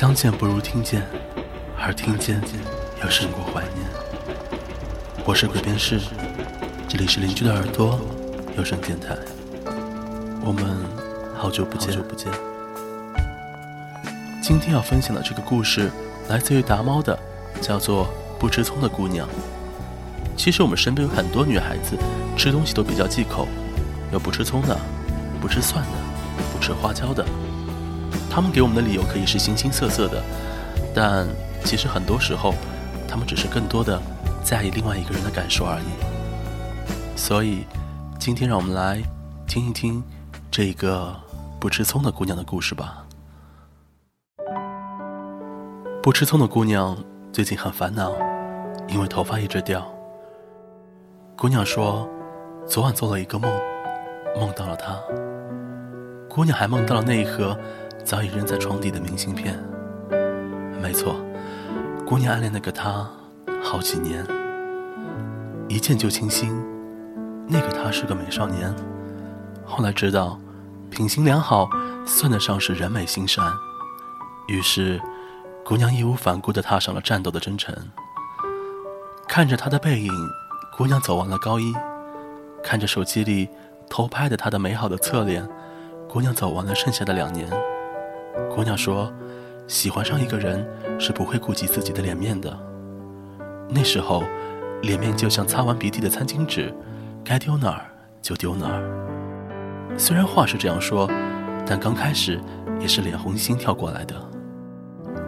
相见不如听见，而听见又胜过怀念。我是鬼边士，这里是邻居的耳朵有声电台。我们好久不见，好久不见。今天要分享的这个故事来自于达猫的，叫做《不吃葱的姑娘》。其实我们身边有很多女孩子吃东西都比较忌口，有不吃葱的，不吃蒜的，不吃花椒的。他们给我们的理由可以是形形色色的，但其实很多时候，他们只是更多的在意另外一个人的感受而已。所以，今天让我们来听一听这个不吃葱的姑娘的故事吧。不吃葱的姑娘最近很烦恼，因为头发一直掉。姑娘说，昨晚做了一个梦，梦到了他。姑娘还梦到了那一盒。早已扔在床底的明信片。没错，姑娘暗恋那个他好几年，一见就倾心。那个他是个美少年，后来知道品行良好算得上是人美心善。于是，姑娘义无反顾地踏上了战斗的征程。看着他的背影，姑娘走完了高一；看着手机里偷拍的他的美好的侧脸，姑娘走完了剩下的两年。姑娘说：“喜欢上一个人是不会顾及自己的脸面的。那时候，脸面就像擦完鼻涕的餐巾纸，该丢哪儿就丢哪儿。虽然话是这样说，但刚开始也是脸红心跳过来的。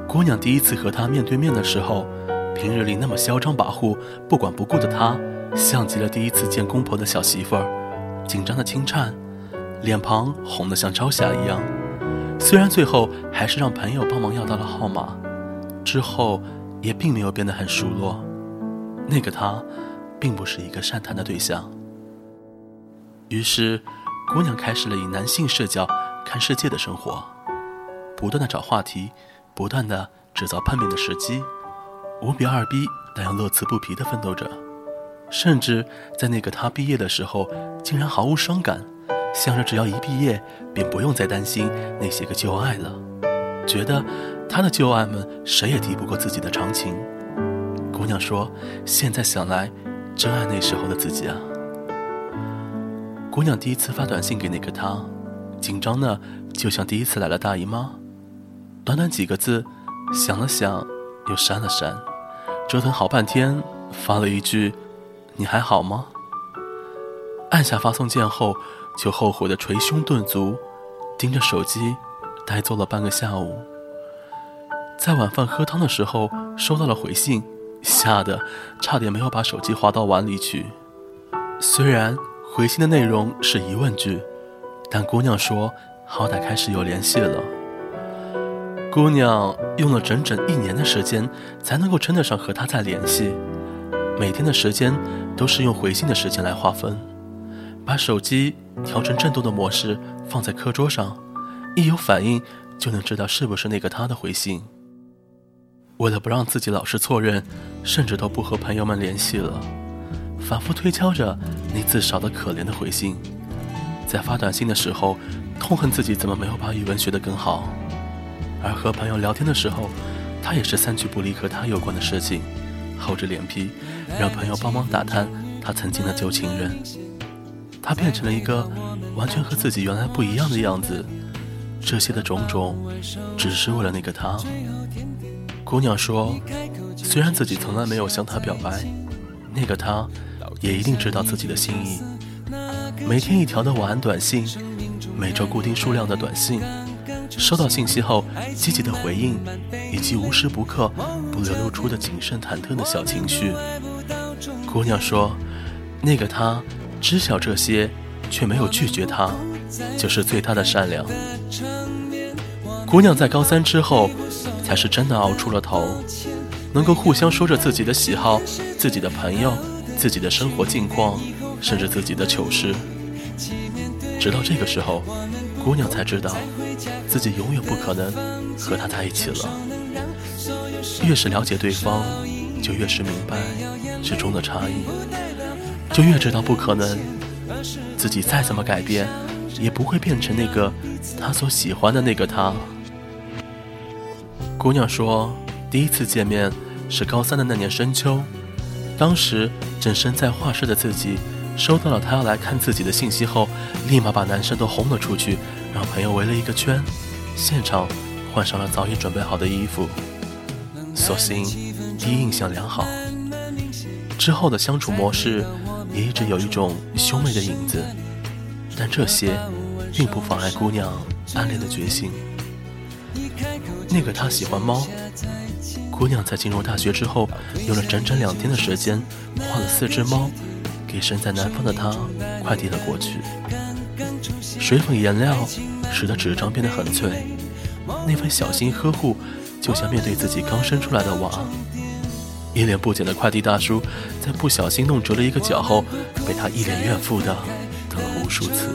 姑娘第一次和他面对面的时候，平日里那么嚣张跋扈、不管不顾的他，像极了第一次见公婆的小媳妇儿，紧张的轻颤，脸庞红得像朝霞一样。”虽然最后还是让朋友帮忙要到了号码，之后也并没有变得很熟络。那个他，并不是一个善谈的对象。于是，姑娘开始了以男性视角看世界的生活，不断的找话题，不断的制造碰面的时机，无比二逼但又乐此不疲的奋斗着，甚至在那个他毕业的时候，竟然毫无伤感。想着只要一毕业，便不用再担心那些个旧爱了，觉得他的旧爱们谁也敌不过自己的长情。姑娘说：“现在想来，真爱那时候的自己啊。”姑娘第一次发短信给那个他，紧张的就像第一次来了大姨妈。短短几个字，想了想，又删了删，折腾好半天，发了一句：“你还好吗？”按下发送键后。就后悔的捶胸顿足，盯着手机，呆坐了半个下午。在晚饭喝汤的时候收到了回信，吓得差点没有把手机划到碗里去。虽然回信的内容是疑问句，但姑娘说好歹开始有联系了。姑娘用了整整一年的时间才能够称得上和他在联系，每天的时间都是用回信的时间来划分。把手机调成震动的模式，放在课桌上，一有反应就能知道是不是那个他的回信。为了不让自己老是错认，甚至都不和朋友们联系了，反复推敲着那字少得可怜的回信。在发短信的时候，痛恨自己怎么没有把语文学得更好；而和朋友聊天的时候，他也是三句不离和他有关的事情，厚着脸皮让朋友帮忙打探他曾经的旧情人。他变成了一个完全和自己原来不一样的样子，这些的种种，只是为了那个他。姑娘说，虽然自己从来没有向他表白，那个他，也一定知道自己的心意。每天一条的晚安短信，每周固定数量的短信，收到信息后积极的回应，以及无时不刻不流露出的谨慎忐忑的小情绪。姑娘说，那个他。知晓这些，却没有拒绝他，就是最大的善良。姑娘在高三之后，才是真的熬出了头，能够互相说着自己的喜好、自己的朋友、自己的生活近况，甚至自己的糗事。直到这个时候，姑娘才知道，自己永远不可能和他在一起了。越是了解对方，就越是明白之中的差异。就越知道不可能，自己再怎么改变，也不会变成那个他所喜欢的那个他。姑娘说，第一次见面是高三的那年深秋，当时正身在画室的自己，收到了他要来看自己的信息后，立马把男生都轰了出去，让朋友围了一个圈，现场换上了早已准备好的衣服。所幸第一印象良好，之后的相处模式也一直有一种兄妹的影子，但这些并不妨碍姑娘暗恋的决心。那个他喜欢猫，姑娘在进入大学之后，用了整整两天的时间，画了四只猫，给身在南方的他快递了过去。水粉颜料使得纸张变得很脆，那份小心呵护。就像面对自己刚生出来的娃，一脸不解的快递大叔，在不小心弄折了一个角后，被他一脸怨妇的等了无数次。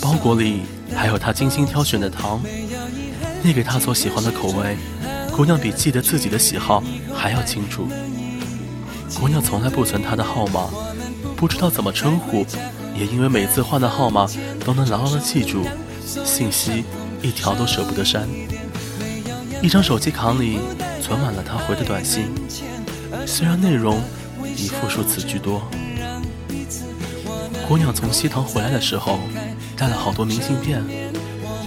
包裹里还有他精心挑选的糖，那给他所喜欢的口味，姑娘比记得自己的喜好还要清楚。姑娘从来不存他的号码，不知道怎么称呼，也因为每次换的号码都能牢牢的记住信息。一条都舍不得删，一张手机卡里存满了他回的短信，虽然内容以复数词居多。姑娘从西塘回来的时候，带了好多明信片，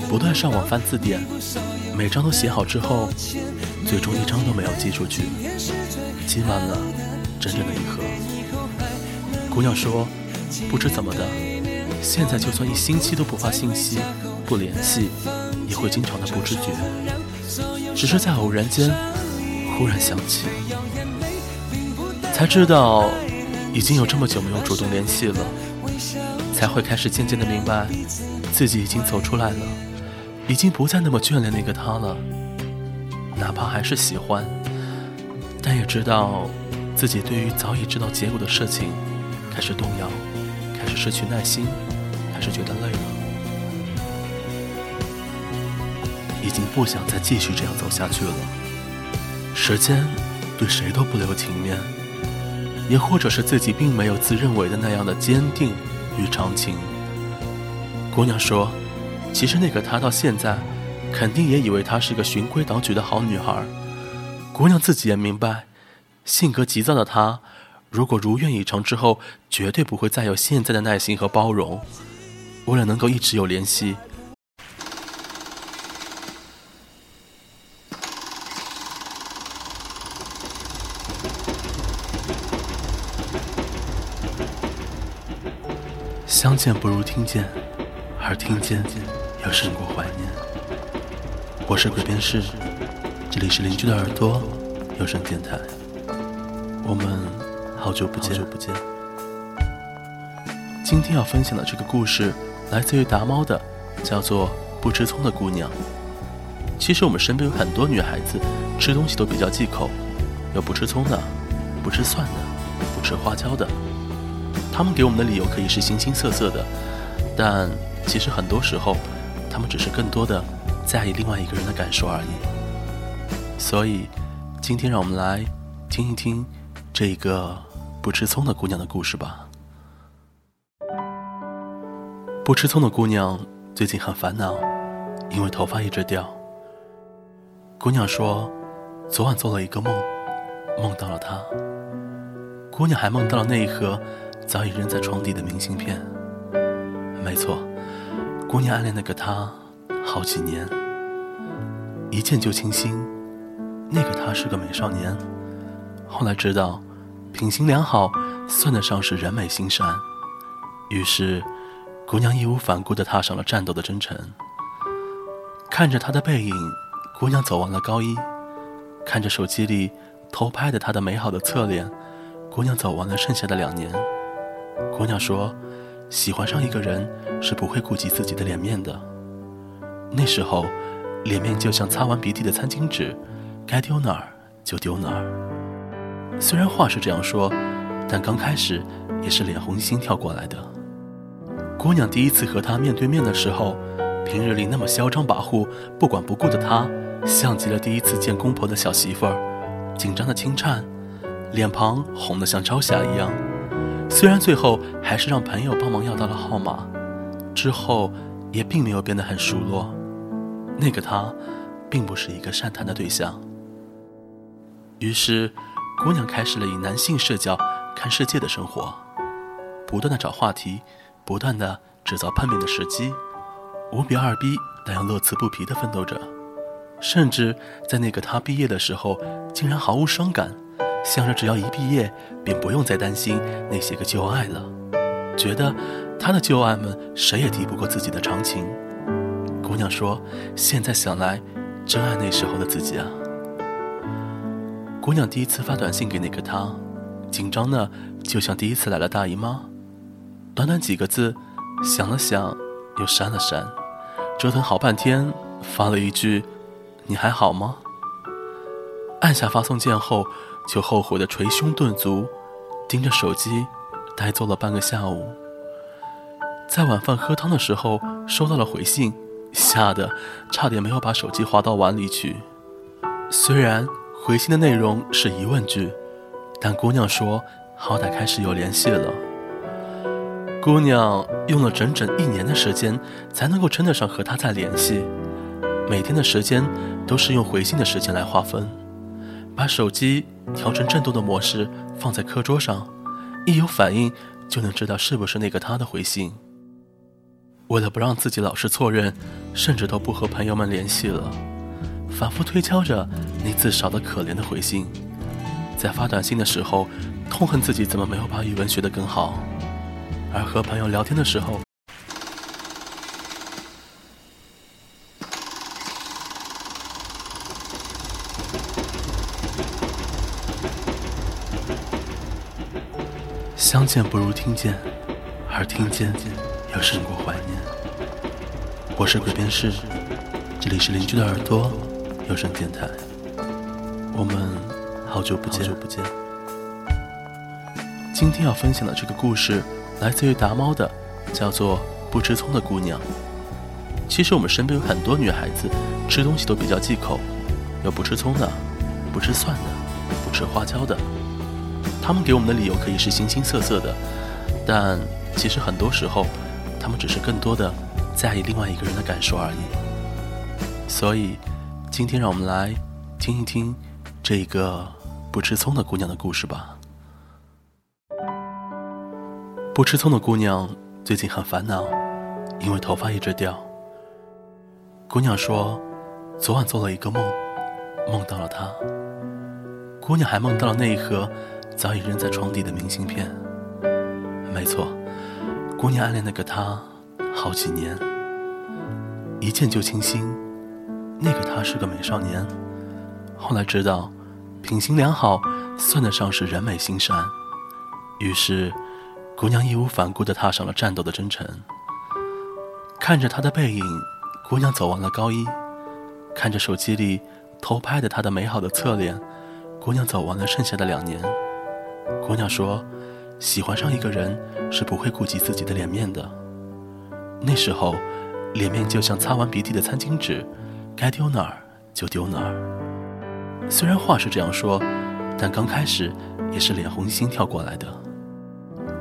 不断上网翻字典，每张都写好之后，最终一张都没有寄出去，积满了整整的一盒。姑娘说，不知怎么的，现在就算一星期都不发信息、不联系。也会经常的不知觉，只是在偶然间忽然想起，才知道已经有这么久没有主动联系了，才会开始渐渐的明白，自己已经走出来了，已经不再那么眷恋那个他了，哪怕还是喜欢，但也知道自己对于早已知道结果的事情开始动摇，开始失去耐心，开始觉得累了。已经不想再继续这样走下去了。时间对谁都不留情面，也或者是自己并没有自认为的那样的坚定与长情。姑娘说：“其实那个他到现在，肯定也以为她是个循规蹈矩的好女孩。”姑娘自己也明白，性格急躁的她，如果如愿以偿之后，绝对不会再有现在的耐心和包容。为了能够一直有联系。相见不如听见，而听见又胜过怀念。我是鬼边士，这里是邻居的耳朵有声电台。我们好久不见，好久不见。今天要分享的这个故事来自于达猫的，叫做《不吃葱的姑娘》。其实我们身边有很多女孩子吃东西都比较忌口，有不吃葱的，不吃蒜的，不吃花椒的。他们给我们的理由可以是形形色色的，但其实很多时候，他们只是更多的在意另外一个人的感受而已。所以，今天让我们来听一听这一个不吃葱的姑娘的故事吧。不吃葱的姑娘最近很烦恼，因为头发一直掉。姑娘说，昨晚做了一个梦，梦到了他。姑娘还梦到了那一盒。早已扔在床底的明信片。没错，姑娘暗恋那个他好几年，一见就倾心。那个他是个美少年，后来知道品行良好，算得上是人美心善。于是，姑娘义无反顾地踏上了战斗的征程。看着他的背影，姑娘走完了高一；看着手机里偷拍的他的美好的侧脸，姑娘走完了剩下的两年。姑娘说：“喜欢上一个人是不会顾及自己的脸面的。那时候，脸面就像擦完鼻涕的餐巾纸，该丢哪儿就丢哪儿。虽然话是这样说，但刚开始也是脸红心跳过来的。姑娘第一次和他面对面的时候，平日里那么嚣张跋扈、不管不顾的他，像极了第一次见公婆的小媳妇儿，紧张的轻颤，脸庞红得像朝霞一样。”虽然最后还是让朋友帮忙要到了号码，之后也并没有变得很熟络。那个他，并不是一个善谈的对象。于是，姑娘开始了以男性视角看世界的生活，不断的找话题，不断的制造碰面的时机，无比二逼但又乐此不疲的奋斗着，甚至在那个他毕业的时候，竟然毫无伤感，想着只要一毕业，便不用再担心那些个旧爱了，觉得他的旧爱们谁也敌不过自己的长情。姑娘说：“现在想来，真爱那时候的自己啊。”姑娘第一次发短信给那个他，紧张的就像第一次来了大姨妈。短短几个字，想了想，又删了删，折腾好半天，发了一句：“你还好吗？”按下发送键后，就后悔的捶胸顿足，盯着手机，呆坐了半个下午。在晚饭喝汤的时候，收到了回信。吓得差点没有把手机划到碗里去。虽然回信的内容是疑问句，但姑娘说好歹开始有联系了。姑娘用了整整一年的时间才能够称得上和他在联系，每天的时间都是用回信的时间来划分，把手机调成震动的模式放在课桌上，一有反应就能知道是不是那个他的回信。为了不让自己老是错认，甚至都不和朋友们联系了，反复推敲着那字少得可怜的回信，在发短信的时候，痛恨自己怎么没有把语文学得更好，而和朋友聊天的时候，相见不如听见，而听见又胜过怀念。我是鬼边士，这里是邻居的耳朵有声电台。我们好久不见，好久不见。今天要分享的这个故事来自于达猫的，叫做《不吃葱的姑娘》。其实我们身边有很多女孩子吃东西都比较忌口，有不吃葱的，不吃蒜的，不吃花椒的。他们给我们的理由可以是形形色色的，但其实很多时候，他们只是更多的。在意另外一个人的感受而已。所以，今天让我们来听一听这一个不吃葱的姑娘的故事吧。不吃葱的姑娘最近很烦恼，因为头发一直掉。姑娘说，昨晚做了一个梦，梦到了他。姑娘还梦到了那一盒早已扔在床底的明信片。没错，姑娘暗恋那个他。好几年，一见就倾心。那个他是个美少年，后来知道，品行良好算得上是人美心善。于是，姑娘义无反顾地踏上了战斗的征程。看着他的背影，姑娘走完了高一；看着手机里偷拍的他的美好的侧脸，姑娘走完了剩下的两年。姑娘说：“喜欢上一个人是不会顾及自己的脸面的。”那时候，脸面就像擦完鼻涕的餐巾纸，该丢哪儿就丢哪儿。虽然话是这样说，但刚开始也是脸红心跳过来的。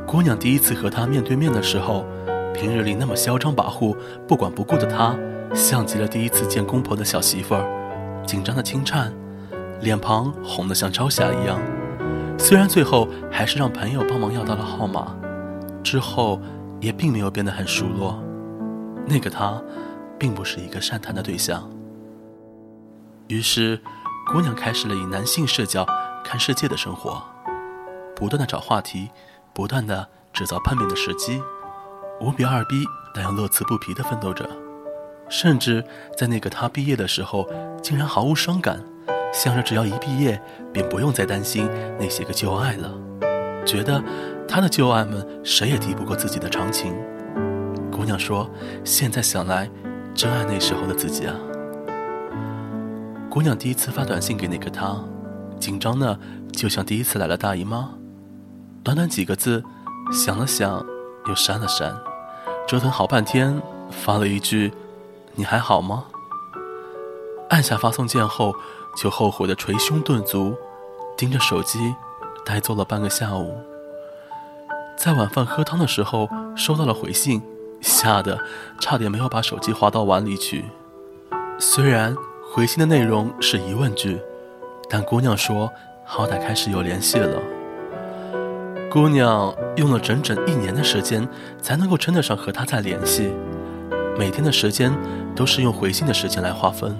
姑娘第一次和他面对面的时候，平日里那么嚣张跋扈、不管不顾的他，像极了第一次见公婆的小媳妇儿，紧张的轻颤，脸庞红得像朝霞一样。虽然最后还是让朋友帮忙要到了号码，之后也并没有变得很熟络。那个他，并不是一个善谈的对象。于是，姑娘开始了以男性视角看世界的生活，不断的找话题，不断的制造碰面的时机，无比二逼但又乐此不疲的奋斗着，甚至在那个他毕业的时候，竟然毫无伤感，想着只要一毕业，便不用再担心那些个旧爱了，觉得他的旧爱们谁也敌不过自己的长情。姑娘说：“现在想来，真爱那时候的自己啊。”姑娘第一次发短信给那个他，紧张的就像第一次来了大姨妈。短短几个字，想了想，又删了删，折腾好半天，发了一句：“你还好吗？”按下发送键后，就后悔的捶胸顿足，盯着手机，呆坐了半个下午。在晚饭喝汤的时候，收到了回信。吓得差点没有把手机划到碗里去。虽然回信的内容是疑问句，但姑娘说好歹开始有联系了。姑娘用了整整一年的时间才能够称得上和他在联系，每天的时间都是用回信的时间来划分，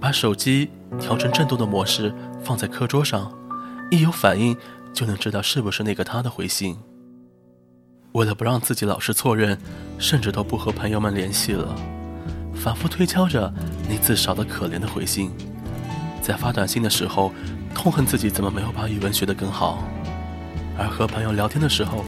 把手机调成震动的模式放在课桌上，一有反应就能知道是不是那个他的回信。为了不让自己老是错认，甚至都不和朋友们联系了，反复推敲着那字少得可怜的回信，在发短信的时候，痛恨自己怎么没有把语文学得更好，而和朋友聊天的时候。